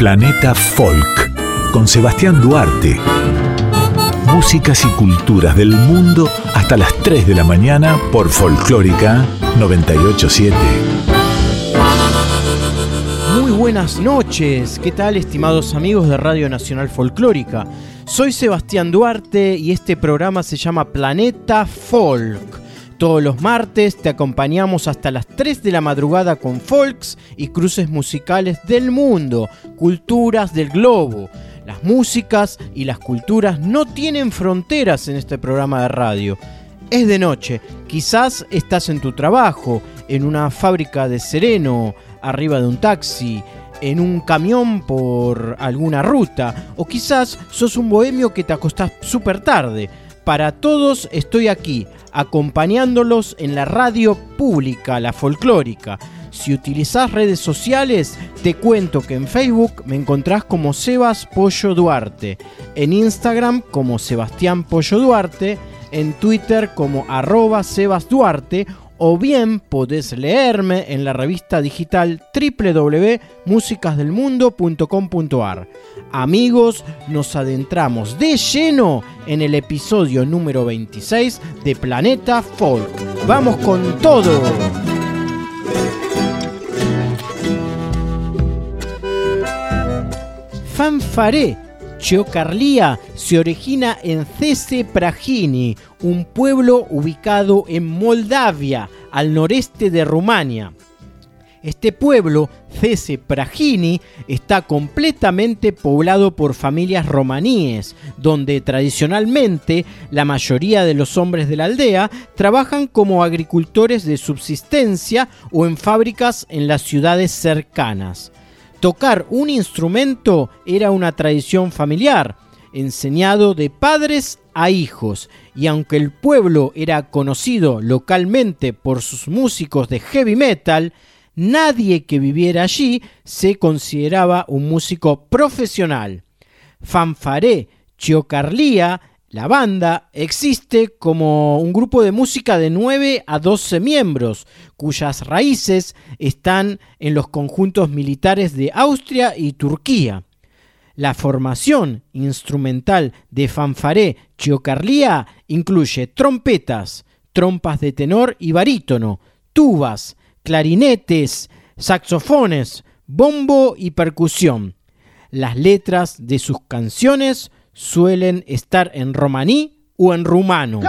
Planeta Folk con Sebastián Duarte. Músicas y culturas del mundo hasta las 3 de la mañana por Folclórica 987. Muy buenas noches, ¿qué tal estimados amigos de Radio Nacional Folclórica? Soy Sebastián Duarte y este programa se llama Planeta Folk. Todos los martes te acompañamos hasta las 3 de la madrugada con folks y cruces musicales del mundo, culturas del globo. Las músicas y las culturas no tienen fronteras en este programa de radio. Es de noche, quizás estás en tu trabajo, en una fábrica de sereno, arriba de un taxi, en un camión por alguna ruta, o quizás sos un bohemio que te acostás súper tarde. Para todos estoy aquí, acompañándolos en la radio pública, la folclórica. Si utilizás redes sociales, te cuento que en Facebook me encontrás como Sebas Pollo Duarte, en Instagram como Sebastián Pollo Duarte, en Twitter como arroba Sebas Duarte o bien podés leerme en la revista digital www.musicasdelmundo.com.ar. Amigos, nos adentramos de lleno en el episodio número 26 de Planeta Folk. ¡Vamos con todo! Fanfaré Chiocarlía se origina en Cese Pragini, un pueblo ubicado en Moldavia, al noreste de Rumania. Este pueblo, Cese Pragini, está completamente poblado por familias romaníes, donde tradicionalmente la mayoría de los hombres de la aldea trabajan como agricultores de subsistencia o en fábricas en las ciudades cercanas. Tocar un instrumento era una tradición familiar, enseñado de padres a hijos, y aunque el pueblo era conocido localmente por sus músicos de heavy metal, nadie que viviera allí se consideraba un músico profesional. Fanfaré Chiocarlía la banda existe como un grupo de música de 9 a 12 miembros, cuyas raíces están en los conjuntos militares de Austria y Turquía. La formación instrumental de fanfaré Chiocarlía incluye trompetas, trompas de tenor y barítono, tubas, clarinetes, saxofones, bombo y percusión. Las letras de sus canciones suelen estar en romaní o en rumano.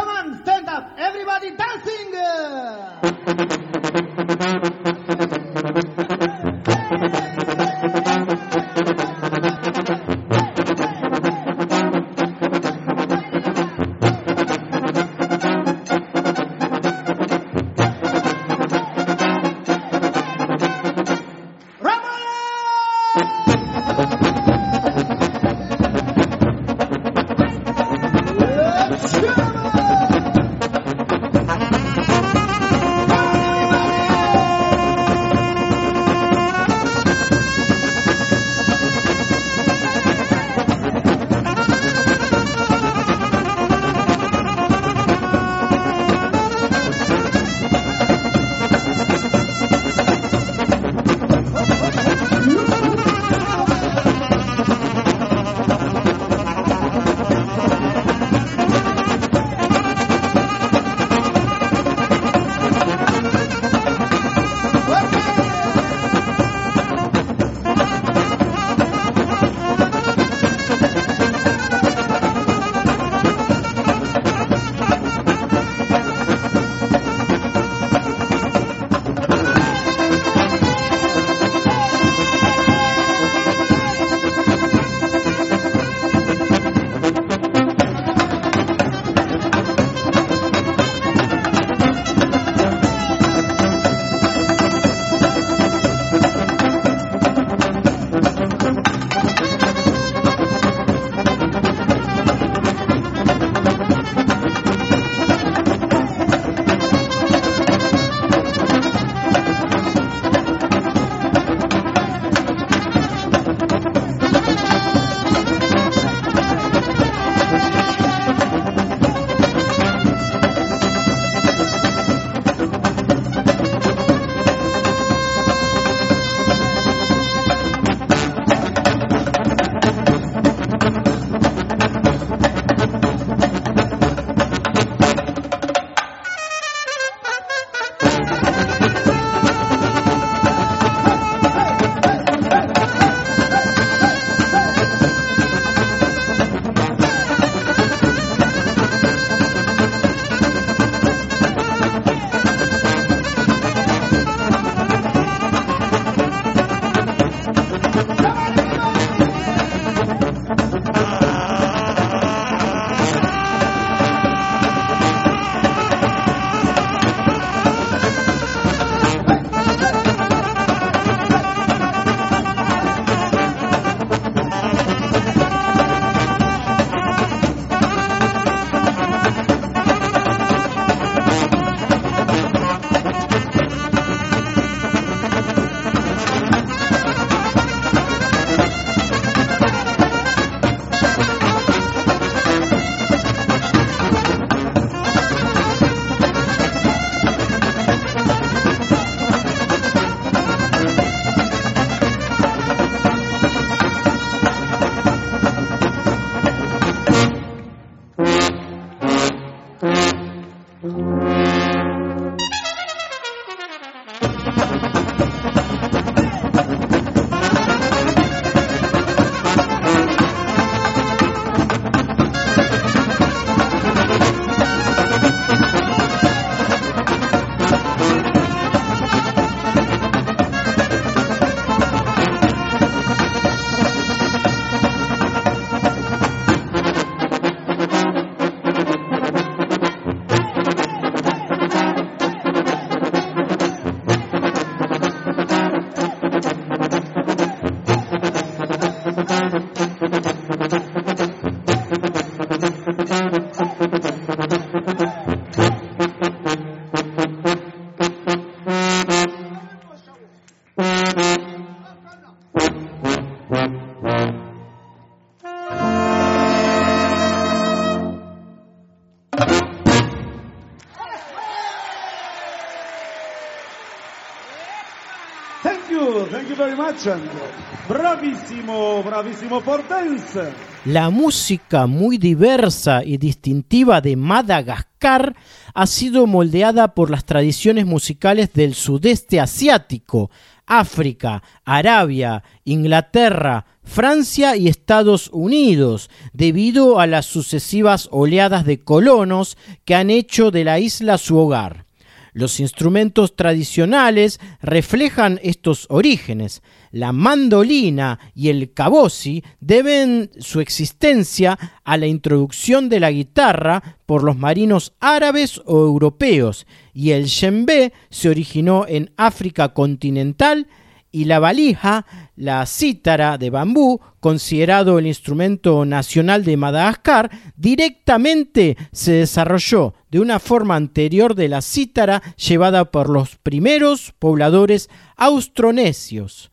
La música muy diversa y distintiva de Madagascar ha sido moldeada por las tradiciones musicales del sudeste asiático, África, Arabia, Inglaterra, Francia y Estados Unidos, debido a las sucesivas oleadas de colonos que han hecho de la isla su hogar. Los instrumentos tradicionales reflejan estos orígenes. La mandolina y el cabosi deben su existencia a la introducción de la guitarra por los marinos árabes o europeos, y el djembe se originó en África continental y la valija, la cítara de bambú, considerado el instrumento nacional de Madagascar, directamente se desarrolló de una forma anterior de la cítara llevada por los primeros pobladores austronesios.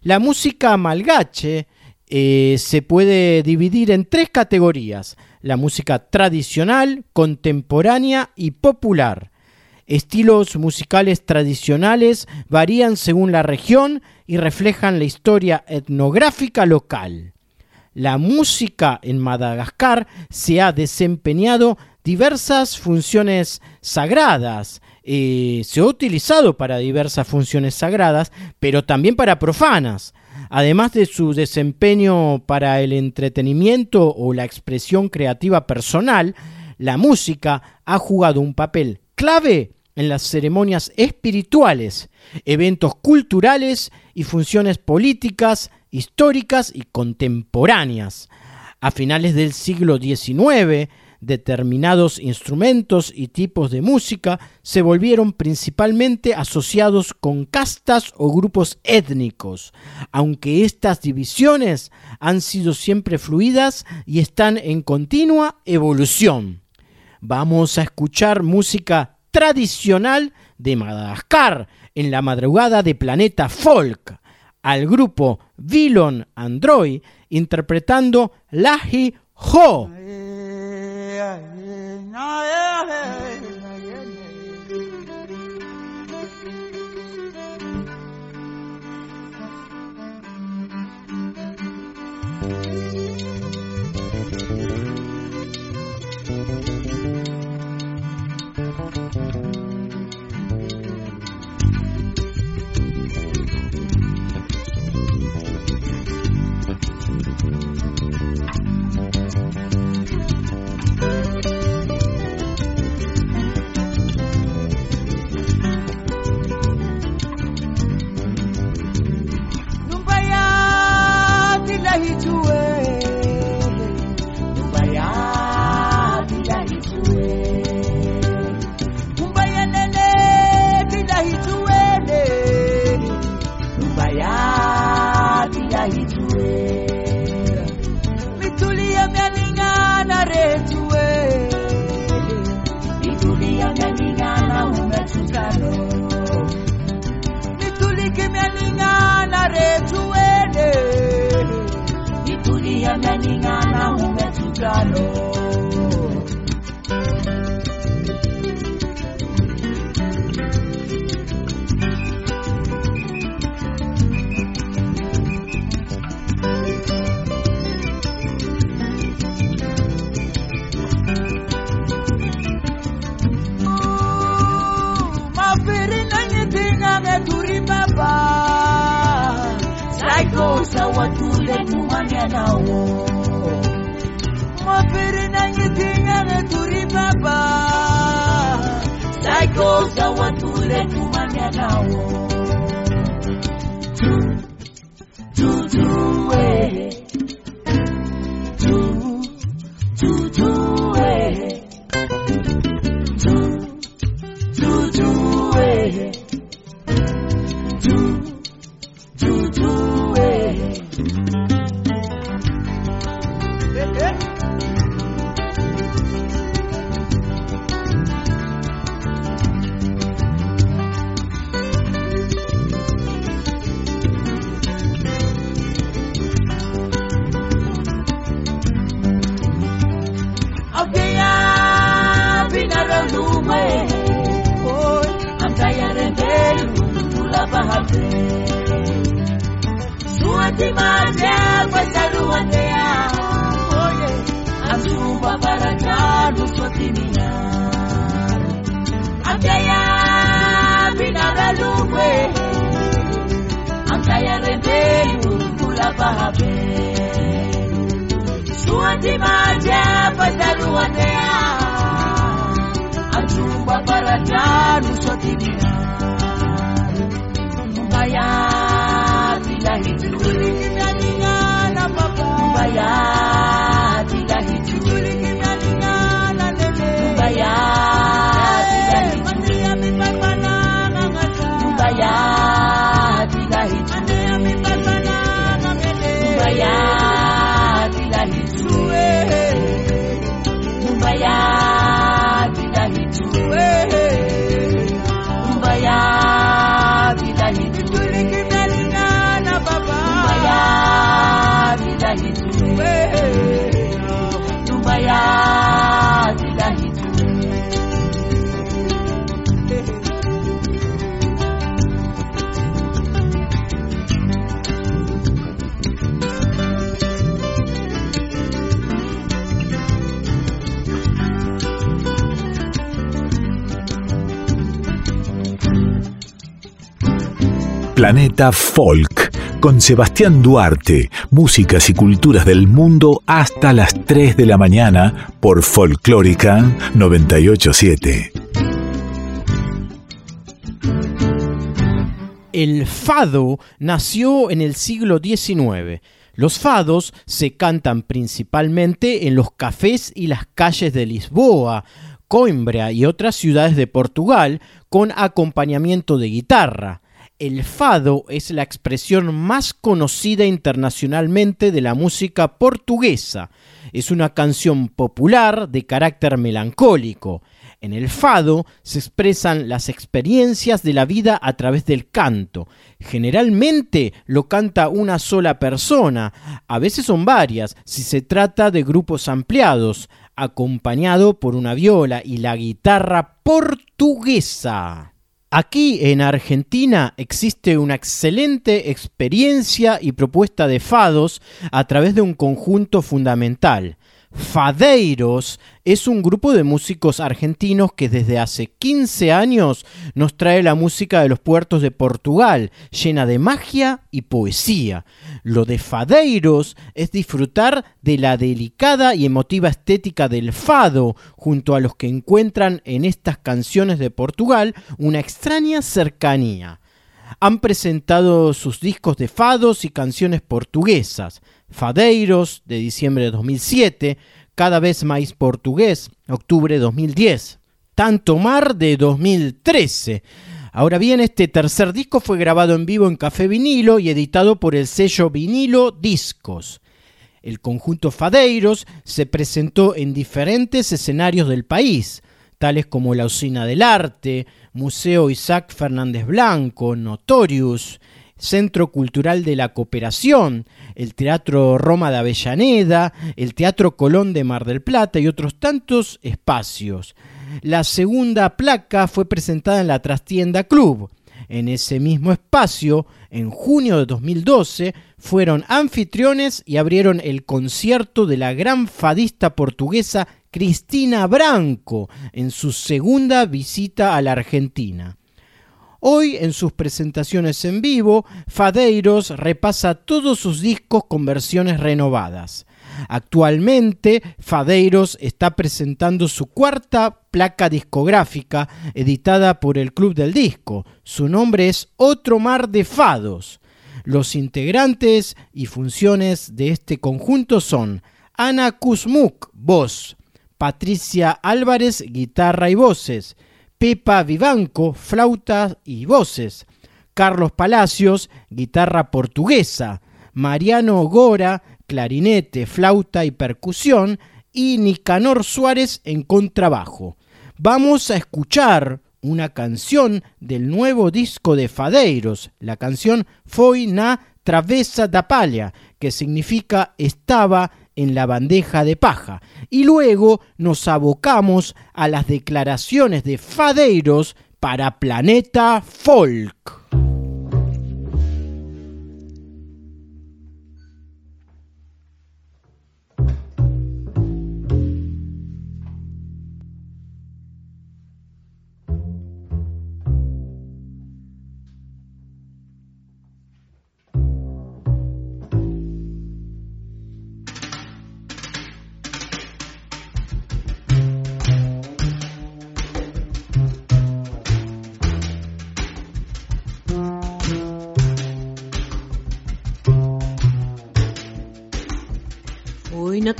La música malgache eh, se puede dividir en tres categorías, la música tradicional, contemporánea y popular. Estilos musicales tradicionales varían según la región y reflejan la historia etnográfica local. La música en Madagascar se ha desempeñado diversas funciones sagradas, eh, se ha utilizado para diversas funciones sagradas, pero también para profanas. Además de su desempeño para el entretenimiento o la expresión creativa personal, la música ha jugado un papel clave en las ceremonias espirituales, eventos culturales y funciones políticas, históricas y contemporáneas. A finales del siglo XIX, determinados instrumentos y tipos de música se volvieron principalmente asociados con castas o grupos étnicos, aunque estas divisiones han sido siempre fluidas y están en continua evolución. Vamos a escuchar música tradicional de Madagascar en la madrugada de Planeta Folk, al grupo Vilon Android interpretando Lahi Ho. Planeta Folk con Sebastián Duarte, músicas y culturas del mundo hasta las 3 de la mañana por Folclórica 987. El fado nació en el siglo XIX. Los fados se cantan principalmente en los cafés y las calles de Lisboa, Coimbra y otras ciudades de Portugal con acompañamiento de guitarra. El fado es la expresión más conocida internacionalmente de la música portuguesa. Es una canción popular de carácter melancólico. En el fado se expresan las experiencias de la vida a través del canto. Generalmente lo canta una sola persona, a veces son varias, si se trata de grupos ampliados, acompañado por una viola y la guitarra portuguesa. Aquí en Argentina existe una excelente experiencia y propuesta de fados a través de un conjunto fundamental. Fadeiros es un grupo de músicos argentinos que desde hace 15 años nos trae la música de los puertos de Portugal, llena de magia y poesía. Lo de Fadeiros es disfrutar de la delicada y emotiva estética del fado, junto a los que encuentran en estas canciones de Portugal una extraña cercanía. Han presentado sus discos de fados y canciones portuguesas. Fadeiros, de diciembre de 2007, Cada vez más portugués, octubre de 2010, Tanto Mar de 2013. Ahora bien, este tercer disco fue grabado en vivo en Café Vinilo y editado por el sello Vinilo Discos. El conjunto Fadeiros se presentó en diferentes escenarios del país, tales como la Usina del Arte, Museo Isaac Fernández Blanco, Notorious, Centro Cultural de la Cooperación, el Teatro Roma de Avellaneda, el Teatro Colón de Mar del Plata y otros tantos espacios. La segunda placa fue presentada en la Trastienda Club. En ese mismo espacio, en junio de 2012, fueron anfitriones y abrieron el concierto de la gran fadista portuguesa Cristina Branco en su segunda visita a la Argentina. Hoy, en sus presentaciones en vivo, Fadeiros repasa todos sus discos con versiones renovadas. Actualmente, Fadeiros está presentando su cuarta placa discográfica editada por el Club del Disco. Su nombre es Otro Mar de Fados. Los integrantes y funciones de este conjunto son Ana Kuzmuk, voz, Patricia Álvarez, guitarra y voces, Pepa Vivanco, flauta y voces, Carlos Palacios, guitarra portuguesa, Mariano Gora, clarinete, flauta y percusión, y Nicanor Suárez en contrabajo. Vamos a escuchar una canción del nuevo disco de Fadeiros, la canción Foi na Travesa da Palha, que significa estaba en la bandeja de paja. Y luego nos abocamos a las declaraciones de Fadeiros para Planeta Folk.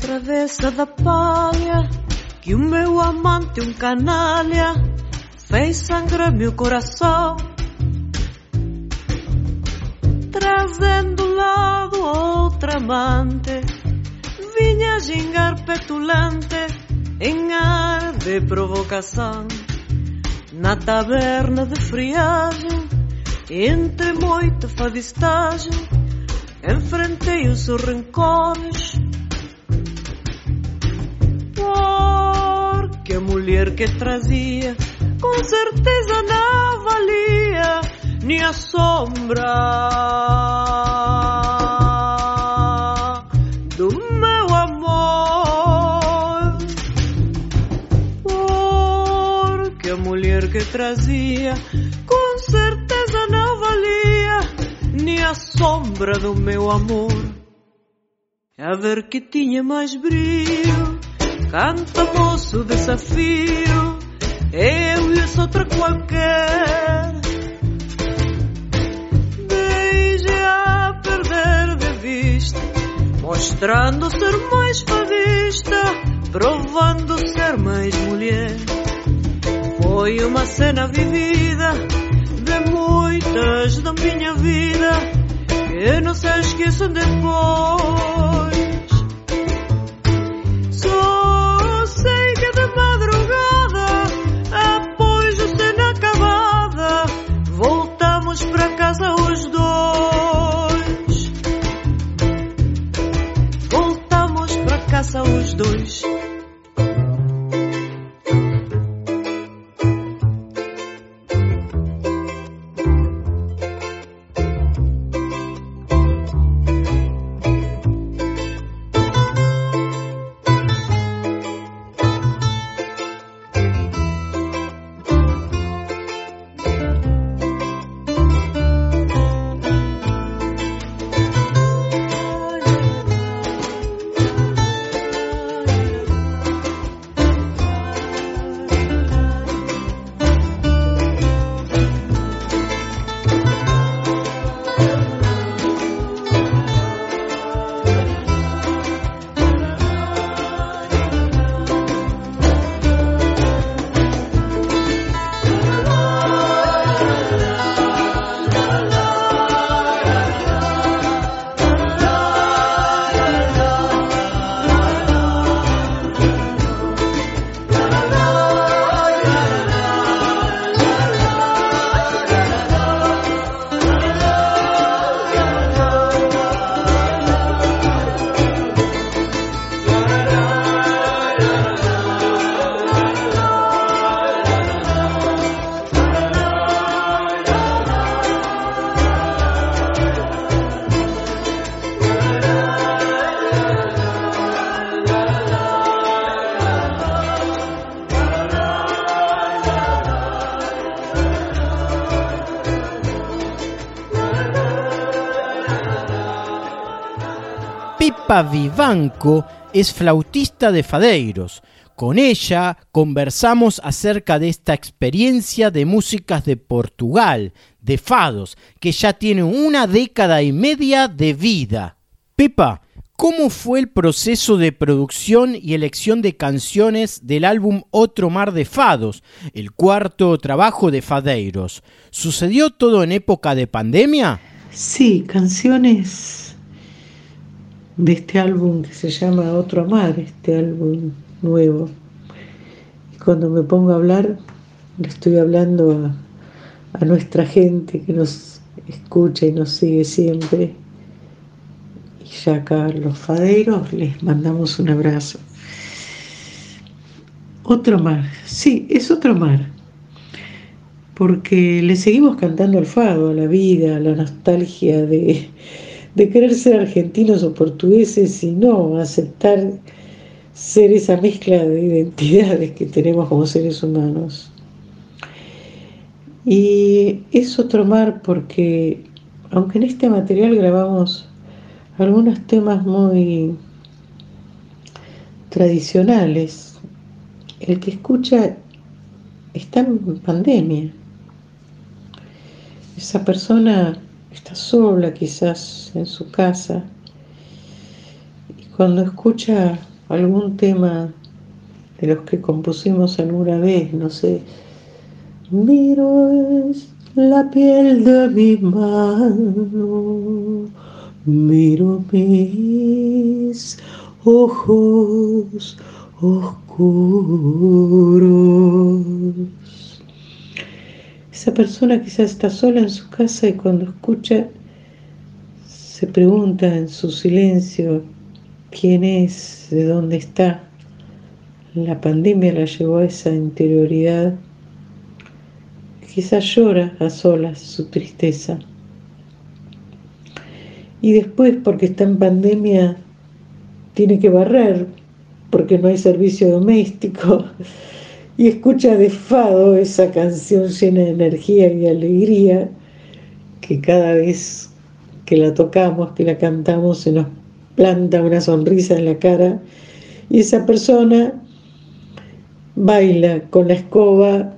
Travessa da palha que o meu amante, um canalha, fez sangrar meu coração, trazendo lado outra amante, vinha gingar petulante em ar de provocação. Na taberna de friagem, entre moita fadistagem, enfrentei os seus rancores. Mulher que trazia, com certeza não valia nem a sombra do meu amor. Porque a mulher que trazia, com certeza não valia nem a sombra do meu amor. A ver que tinha mais brilho, canta moço desafio, eu e essa outra qualquer. Deixe a perder de vista, mostrando ser mais fadista, provando ser mais mulher. Foi uma cena vivida de muitas da minha vida que não se esqueçam depois. Os dois. Vivanco es flautista de Fadeiros. Con ella conversamos acerca de esta experiencia de músicas de Portugal, de fados, que ya tiene una década y media de vida. Pepa, ¿cómo fue el proceso de producción y elección de canciones del álbum Otro Mar de Fados, el cuarto trabajo de Fadeiros? ¿Sucedió todo en época de pandemia? Sí, canciones de este álbum que se llama Otro Amar, este álbum nuevo. Y cuando me pongo a hablar, le estoy hablando a, a nuestra gente que nos escucha y nos sigue siempre. Y ya acá los faderos les mandamos un abrazo. Otro mar, sí, es otro mar, porque le seguimos cantando al fado, a la vida, a la nostalgia de, de querer ser argentinos o portugueses y no aceptar ser esa mezcla de identidades que tenemos como seres humanos. Y es otro mar porque, aunque en este material grabamos algunos temas muy tradicionales, el que escucha está en pandemia. Esa persona está sola quizás en su casa y cuando escucha algún tema de los que compusimos alguna vez, no sé, miro la piel de mi mano, miro mis ojos oscuros. Esa persona quizás está sola en su casa y cuando escucha se pregunta en su silencio quién es, de dónde está. La pandemia la llevó a esa interioridad. Quizás llora a solas su tristeza. Y después, porque está en pandemia, tiene que barrer, porque no hay servicio doméstico. Y escucha de fado esa canción llena de energía y alegría que cada vez que la tocamos, que la cantamos, se nos planta una sonrisa en la cara y esa persona baila con la escoba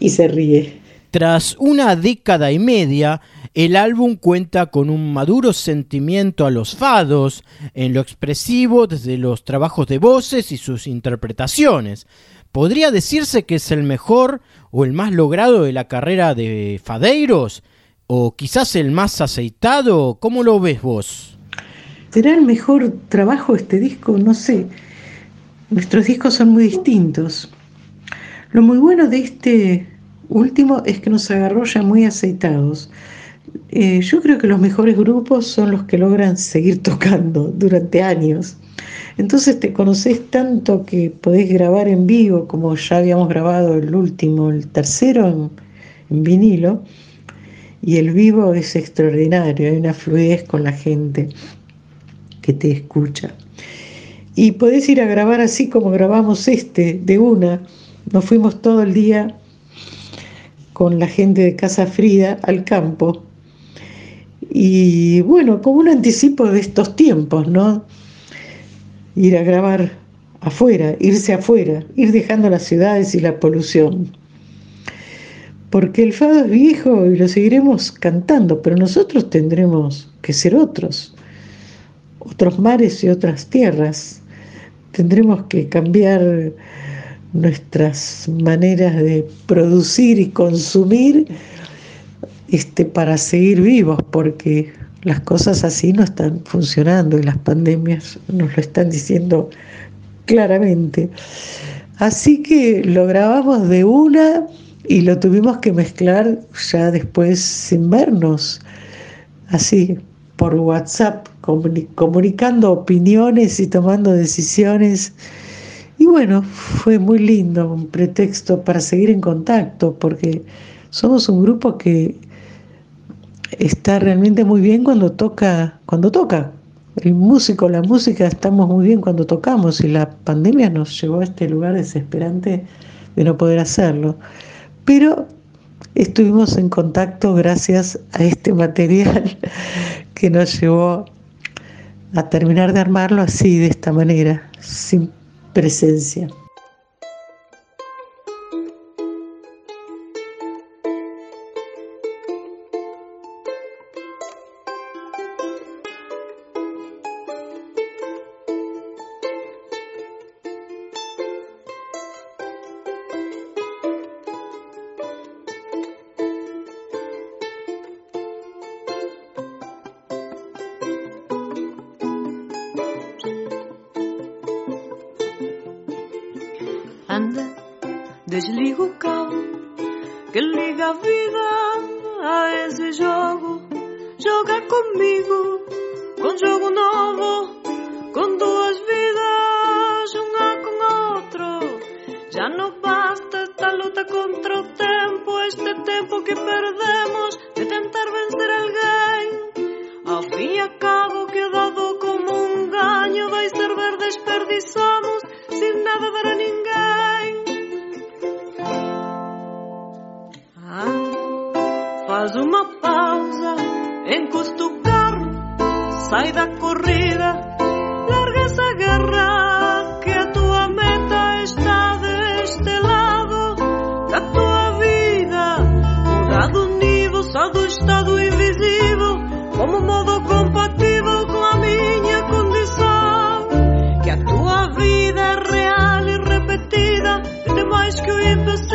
y se ríe. Tras una década y media, el álbum cuenta con un maduro sentimiento a los fados, en lo expresivo desde los trabajos de voces y sus interpretaciones. ¿Podría decirse que es el mejor o el más logrado de la carrera de Fadeiros? ¿O quizás el más aceitado? ¿Cómo lo ves vos? ¿Será el mejor trabajo este disco? No sé. Nuestros discos son muy distintos. Lo muy bueno de este último es que nos agarró ya muy aceitados. Eh, yo creo que los mejores grupos son los que logran seguir tocando durante años. Entonces te conoces tanto que podés grabar en vivo, como ya habíamos grabado el último, el tercero en vinilo y el vivo es extraordinario, hay una fluidez con la gente que te escucha. Y podés ir a grabar así como grabamos este, de una. Nos fuimos todo el día con la gente de Casa Frida al campo. Y bueno, como un anticipo de estos tiempos, ¿no? Ir a grabar afuera, irse afuera, ir dejando las ciudades y la polución porque el fado es viejo y lo seguiremos cantando, pero nosotros tendremos que ser otros, otros mares y otras tierras. Tendremos que cambiar nuestras maneras de producir y consumir este, para seguir vivos, porque las cosas así no están funcionando y las pandemias nos lo están diciendo claramente. Así que lo grabamos de una y lo tuvimos que mezclar ya después sin vernos, así por WhatsApp, comunicando opiniones y tomando decisiones. Y bueno, fue muy lindo, un pretexto para seguir en contacto, porque somos un grupo que está realmente muy bien cuando toca, cuando toca. El músico, la música, estamos muy bien cuando tocamos y la pandemia nos llevó a este lugar desesperante de no poder hacerlo pero estuvimos en contacto gracias a este material que nos llevó a terminar de armarlo así, de esta manera, sin presencia. Faz uma pausa, encosta o carro, sai da corrida, larga essa garra que a tua meta está deste lado da tua vida. Mudar do nível só do estado invisível, como modo compatível com a minha condição. Que a tua vida é real e repetida, e mais que o impossível.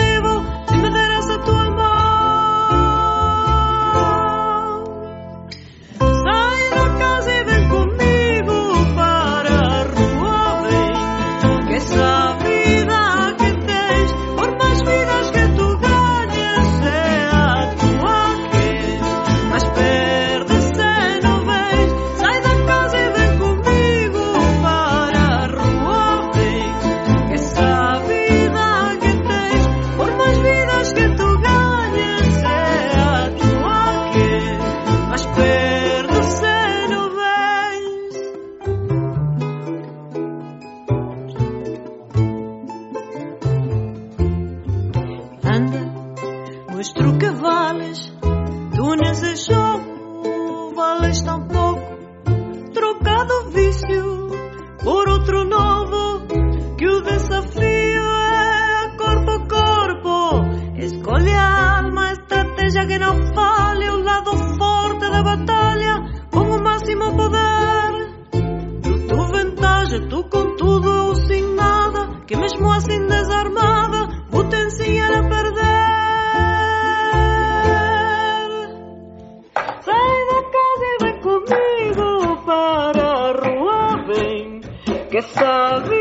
Que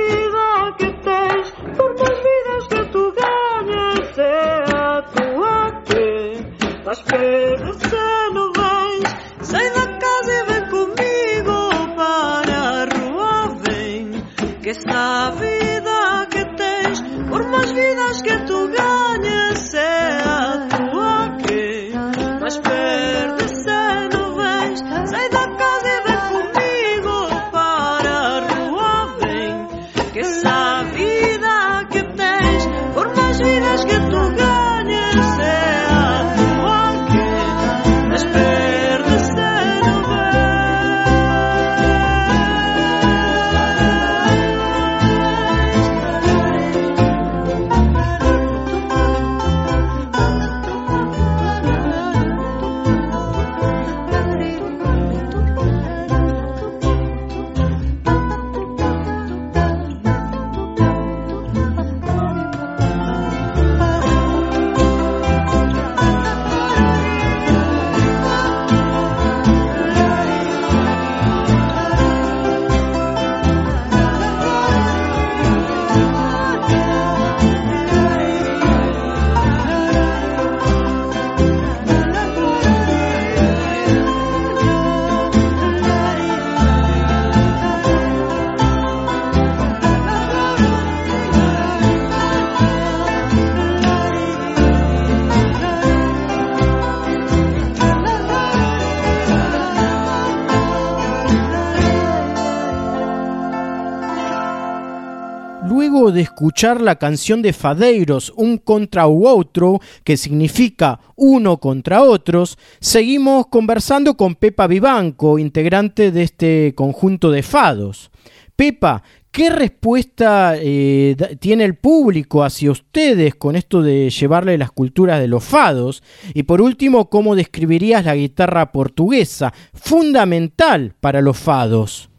escuchar la canción de Fadeiros, Un contra u otro, que significa uno contra otros, seguimos conversando con Pepa Vivanco, integrante de este conjunto de fados. Pepa, ¿qué respuesta eh, tiene el público hacia ustedes con esto de llevarle las culturas de los fados? Y por último, ¿cómo describirías la guitarra portuguesa, fundamental para los fados?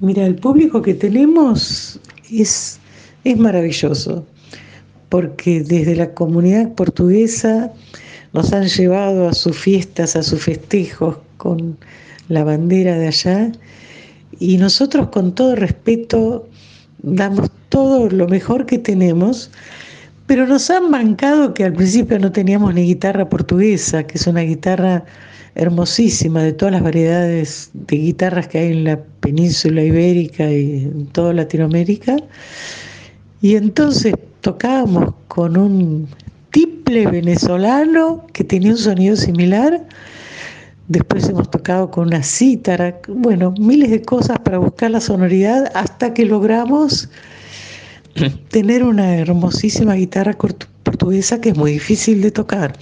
Mira, el público que tenemos es, es maravilloso, porque desde la comunidad portuguesa nos han llevado a sus fiestas, a sus festejos con la bandera de allá, y nosotros con todo respeto damos todo lo mejor que tenemos, pero nos han bancado que al principio no teníamos ni guitarra portuguesa, que es una guitarra hermosísima de todas las variedades de guitarras que hay en la península ibérica y en toda Latinoamérica. Y entonces tocábamos con un tiple venezolano que tenía un sonido similar. Después hemos tocado con una cítara, bueno, miles de cosas para buscar la sonoridad hasta que logramos tener una hermosísima guitarra portuguesa que es muy difícil de tocar.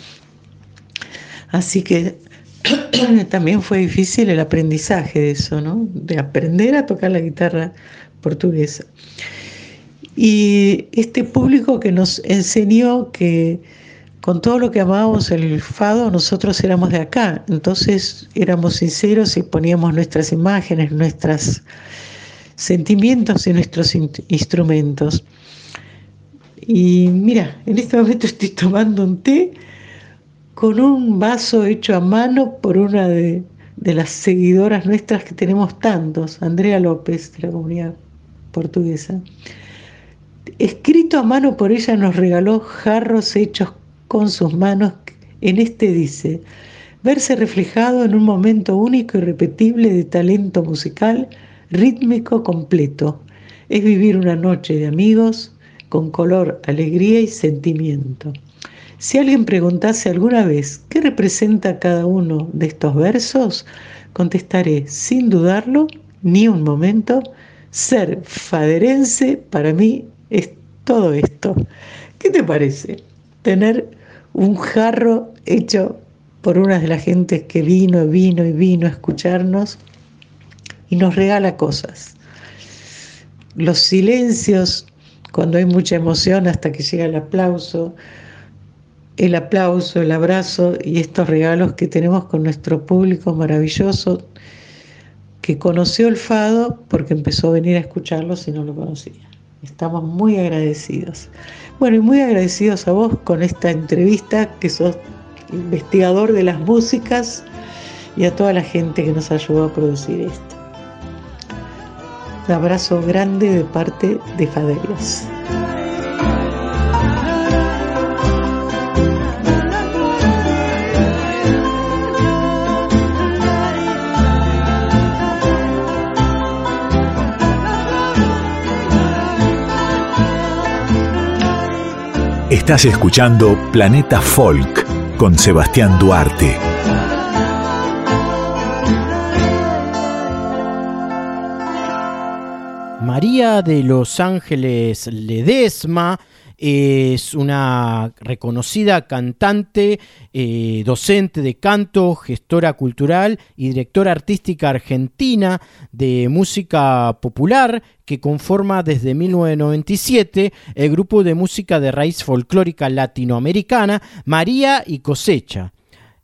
Así que también fue difícil el aprendizaje de eso, ¿no? De aprender a tocar la guitarra portuguesa. Y este público que nos enseñó que con todo lo que amábamos el fado, nosotros éramos de acá. Entonces éramos sinceros y poníamos nuestras imágenes, nuestros sentimientos y nuestros in- instrumentos. Y mira, en este momento estoy tomando un té con un vaso hecho a mano por una de, de las seguidoras nuestras que tenemos tantos, Andrea López, de la comunidad portuguesa. Escrito a mano por ella nos regaló jarros hechos con sus manos. En este dice, verse reflejado en un momento único y repetible de talento musical, rítmico completo. Es vivir una noche de amigos con color, alegría y sentimiento. Si alguien preguntase alguna vez qué representa cada uno de estos versos, contestaré sin dudarlo ni un momento, ser faderense para mí es todo esto. ¿Qué te parece? Tener un jarro hecho por una de las gentes que vino, vino y vino a escucharnos y nos regala cosas. Los silencios, cuando hay mucha emoción hasta que llega el aplauso, el aplauso, el abrazo y estos regalos que tenemos con nuestro público maravilloso que conoció el fado porque empezó a venir a escucharlo si no lo conocía. Estamos muy agradecidos. Bueno, y muy agradecidos a vos con esta entrevista, que sos investigador de las músicas, y a toda la gente que nos ayudó a producir esto. Un abrazo grande de parte de Fadelias. Estás escuchando Planeta Folk con Sebastián Duarte. María de Los Ángeles Ledesma es una reconocida cantante, eh, docente de canto, gestora cultural y directora artística argentina de música popular que conforma desde 1997 el grupo de música de raíz folclórica latinoamericana María y Cosecha.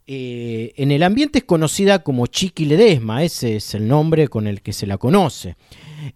Eh, en el ambiente es conocida como Chiqui Ledesma, ese es el nombre con el que se la conoce.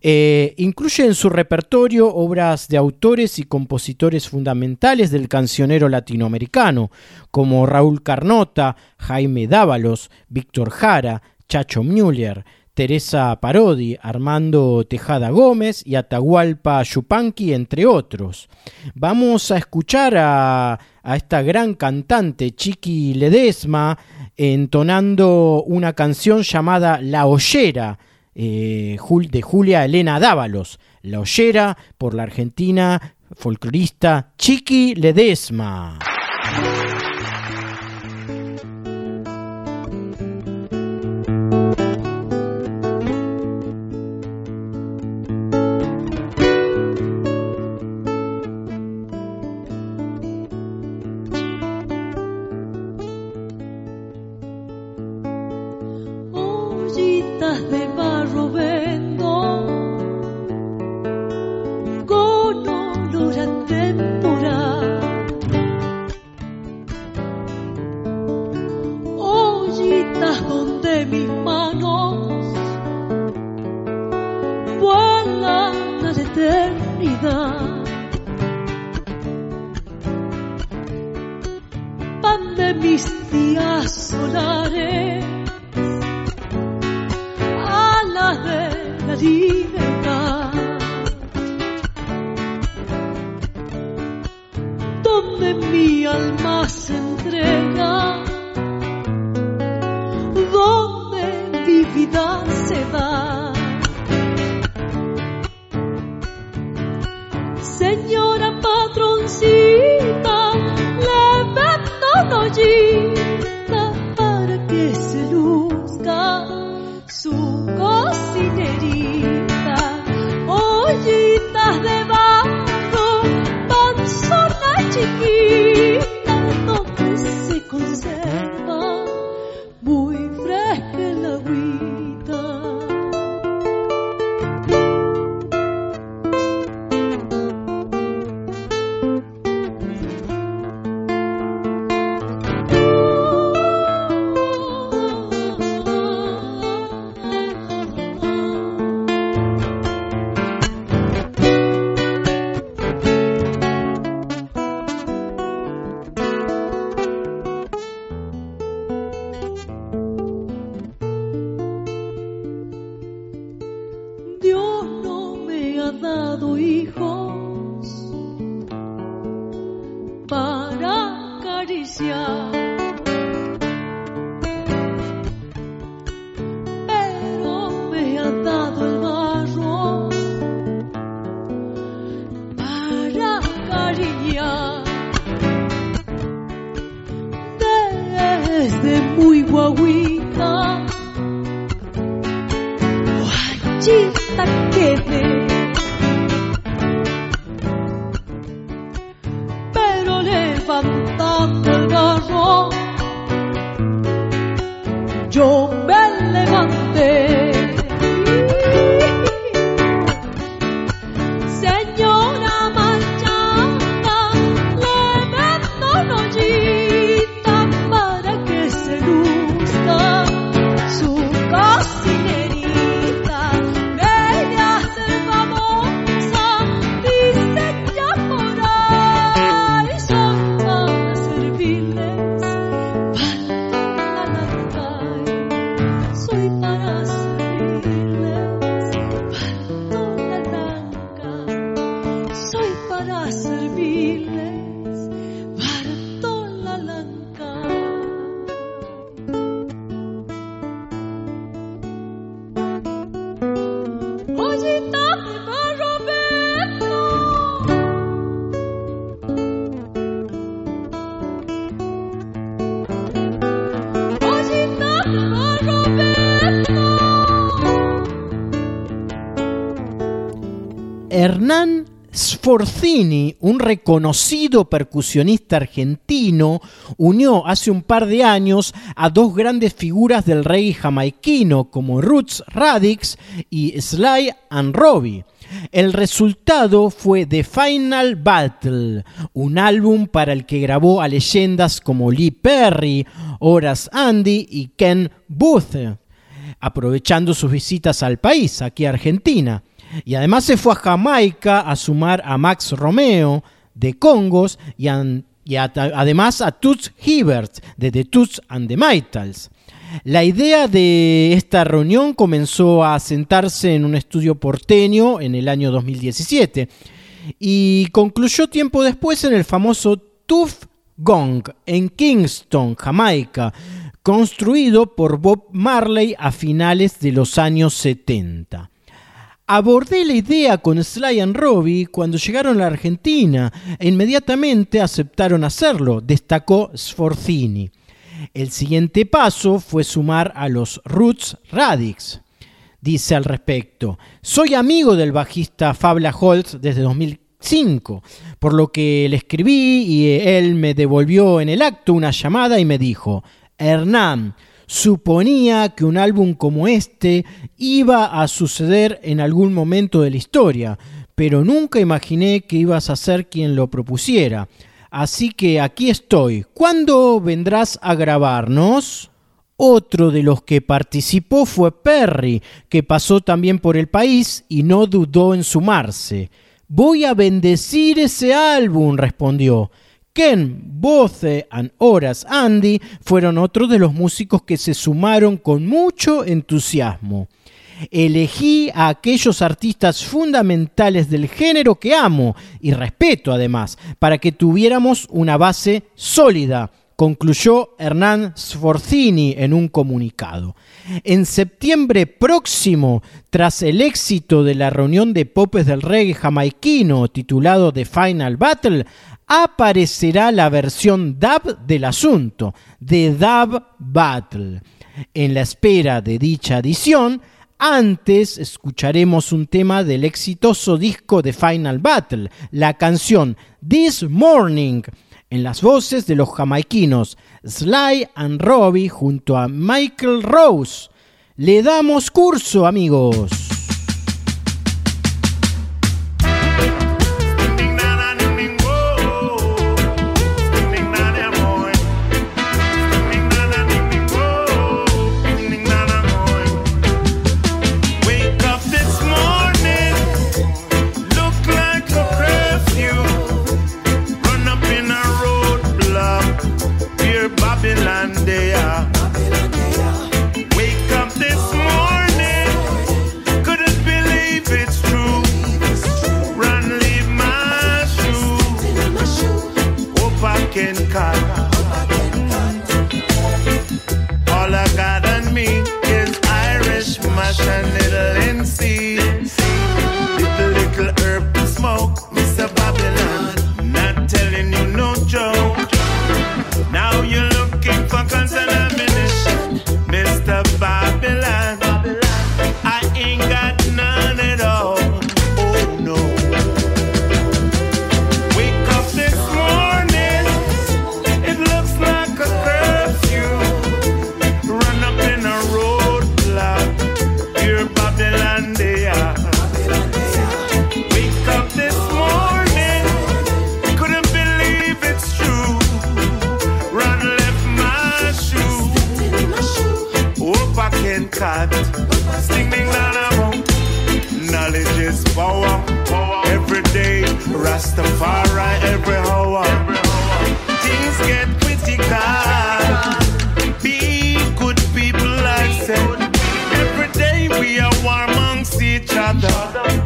Eh, incluye en su repertorio obras de autores y compositores fundamentales del cancionero latinoamericano, como Raúl Carnota, Jaime Dávalos, Víctor Jara, Chacho Müller, Teresa Parodi, Armando Tejada Gómez y Atahualpa Yupanqui, entre otros. Vamos a escuchar a, esta gran cantante, Chiqui Ledesma, entonando una canción llamada La Ollera, eh, de Julia Elena Dávalos, La Ollera, por la argentina folclorista Chiqui Ledesma. De mis días solares alas de la libertad. Donde mi alma se entrega, donde mi vida se da. de taquete. Sforzini, un reconocido percusionista argentino, unió hace un par de años a dos grandes figuras del reggae jamaiquino como Roots Radix y Sly and Robbie. El resultado fue The Final Battle, un álbum para el que grabó a leyendas como Lee Perry, Horace Andy y Ken Booth, aprovechando sus visitas al país, aquí a Argentina. Y además se fue a Jamaica a sumar a Max Romeo de Congos y, a- además a Toots Hibbert de The Toots and the Maytals. La idea de esta reunión comenzó a sentarse en un estudio porteño en el año 2017 y concluyó tiempo después en el famoso Tuff Gong en Kingston, Jamaica, construido por Bob Marley a finales de los años 70. Abordé la idea con Sly and Robbie cuando llegaron a la Argentina e inmediatamente aceptaron hacerlo, destacó Sforzini. El siguiente paso fue sumar a los Roots Radix. Dice al respecto, soy amigo del bajista Fabla Holtz desde 2005, por lo que le escribí y él me devolvió en el acto una llamada y me dijo, Hernán, suponía que un álbum como este iba a suceder en algún momento de la historia, pero nunca imaginé que ibas a ser quien lo propusiera. Así que aquí estoy. ¿Cuándo vendrás a grabarnos? Otro de los que participó fue Perry, que pasó también por el país y no dudó en sumarse. Voy a bendecir ese álbum, respondió. Ken, Boce and Horace Andy fueron otros de los músicos que se sumaron con mucho entusiasmo. Elegí a aquellos artistas fundamentales del género que amo y respeto además, para que tuviéramos una base sólida, concluyó Hernán Sforzini en un comunicado. En septiembre próximo, tras el éxito de la reunión de popes del reggae jamaiquino titulado The Final Battle, aparecerá la versión dub del asunto, The Dub Battle. En la espera de dicha edición, antes escucharemos un tema del exitoso disco de Final Battle, la canción This Morning, en las voces de los jamaiquinos Sly and Robbie junto a Michael Rose. Le damos curso, amigos. Power. Every day, Rastafari every hour. Things get critical. Be good people, I said. Every day we are war amongst each other.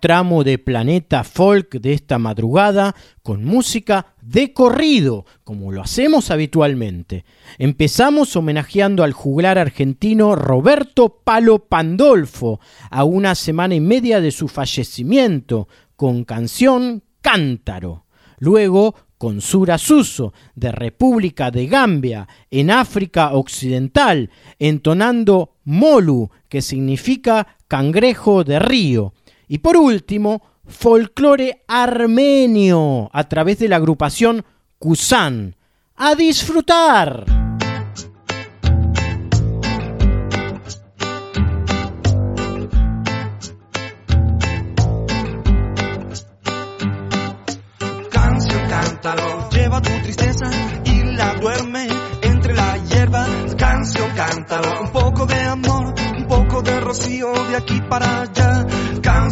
Tramo de Planeta Folk de esta madrugada con música de corrido, como lo hacemos habitualmente. Empezamos homenajeando al juglar argentino Roberto Palo Pandolfo a una semana y media de su fallecimiento con canción Cántaro. Luego con Sura Suso de República de Gambia en África Occidental, entonando Molu, que significa cangrejo de río. Y por último, folclore armenio a través de la agrupación Kusan. ¡A disfrutar! Canción, cántalo, lleva tu tristeza y la duerme entre la hierba. Canción, cántalo, un poco de amor, un poco de rocío de aquí para allá.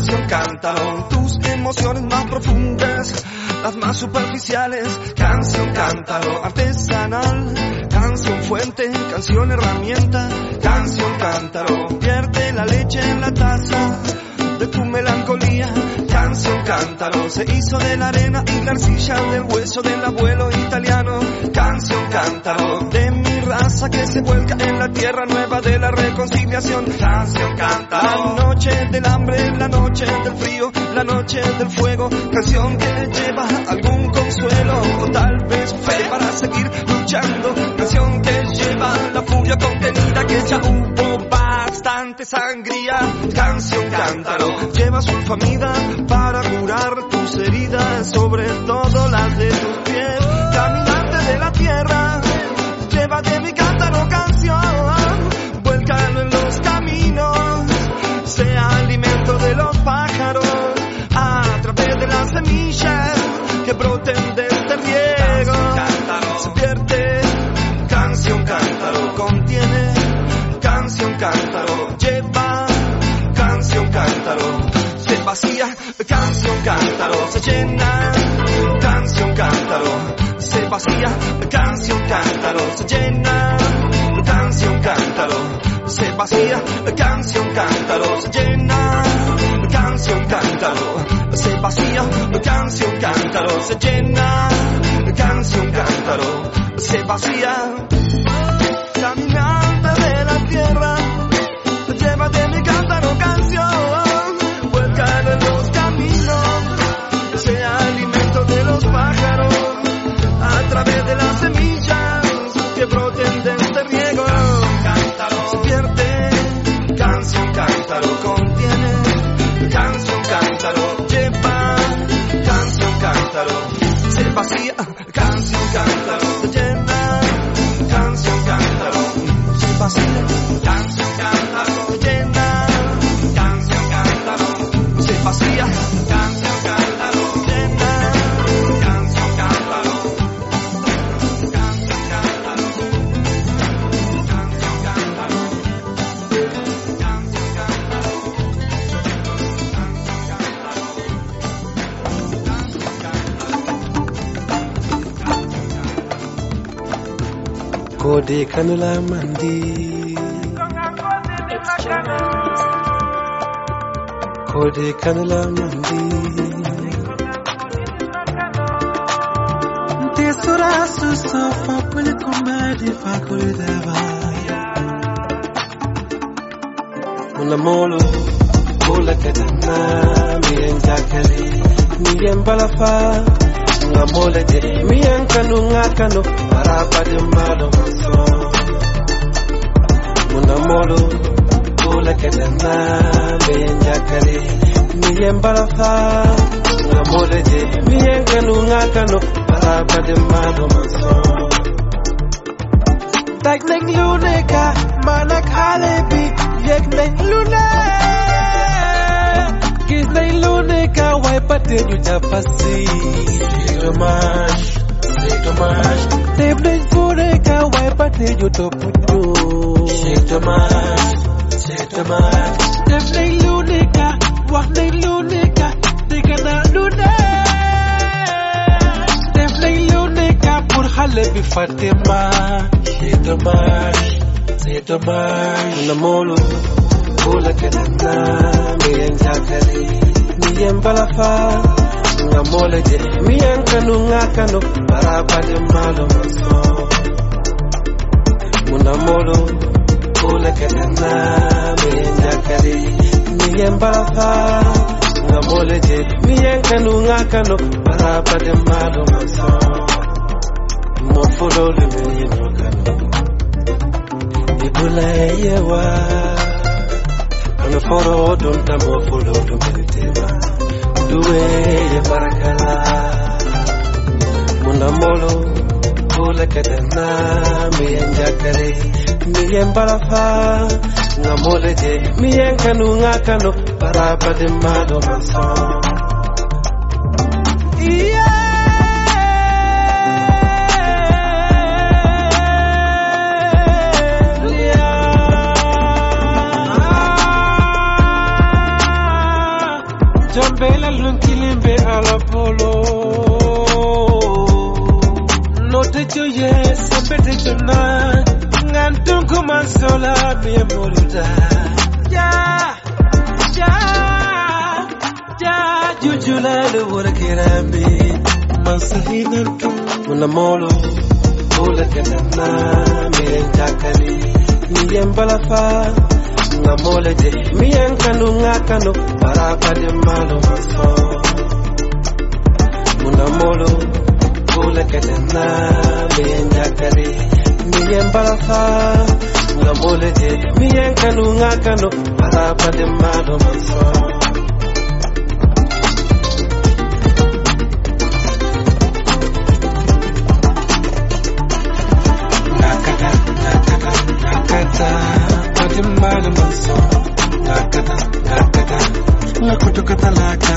Canción, cántalo, tus emociones más profundas, las más superficiales. Canción, cántalo, artesanal. Canción, fuente, canción, herramienta. Canción, cántalo, pierde la leche en la taza de tu melancolía. Canción, cántalo, se hizo de la arena y la arcilla del hueso del abuelo italiano. Canción, cántalo, de mi raza que se vuelca en la tierra nueva de la reconciliación. Canción, cántalo, la noche del hambre, la noche del frío, la noche del fuego. Canción que lleva algún consuelo o tal vez fe para seguir luchando. Canción que lleva la furia contenida que ya hubo bastante sangría. Canción, cántalo, lleva sulfamida para curar tus heridas, sobre todo las de tus pies. Caminante de la tierra, lleva de mi cántaro canción, vuélcalo en los caminos, sea alimento de los pájaros, a través de las semillas que broten cántaro lleva canción cántaro se vacía canción cántaro se llena, canción cántaro se vacía, canción cántaro se llena, canción cántaro se vacía, canción cántaro se llena, canción cántaro se vacía, canción cántaro se llena, canción cántaro se vacía, vacía, Dee kan laamaan dee. Koodee kan laamaan dee. Teessuraa suusuuf abbuli kumbaadee faakuli dabaa. Mulamoolu bula kadhannaa mi'een jaakalee mi'een balafaa mulamoole jedhee mi'een kanuu ngaa kanuuf. papa de malo Mon amoro, cola que te ven ya cari Mi embaraza, un amor de mi encanunga Papa de malo manso Tak nek luneka, manak halebi, yek nek lunek Gis nek luneka, wai patenyu tapasi. Irmash Shake your mind. They blink for the cow, but they you to put you. Shake your mind. Shake your mind. They bring lunica, what they lunica, they cannot do that. They bring lunica, put Halebi Fatima. Shake your mind. Shake your mind. Namolo. Pula kadanda, miyang me miyang balafa nga moleje miyen kanu nga kanu bara kwade malo maso. Muna molo kula kadana miyen jakari miyen bafa nga moleje miyen kanu nga kanu bara kwade malo maso. Mo follow le miyen kanu ibula yewa ana foro don tamo follow to meditate duweye barakala. Mundambolo kulekete miye njakare miye mbalafa nga moleke miye nkanu nga de mado mansoo cho yes sapete cho na ngantung ku mansola mi moluta ja ja ja jujula le wala kirambi mansahi ngantung molo wala kanana mi na mi ngakanu para pa de malo maso. Una molo Nakata, nakata, nakata, nakata, nakata, nakata, nakata, nakata, nakata, nakata, nakata, nakata, nakata,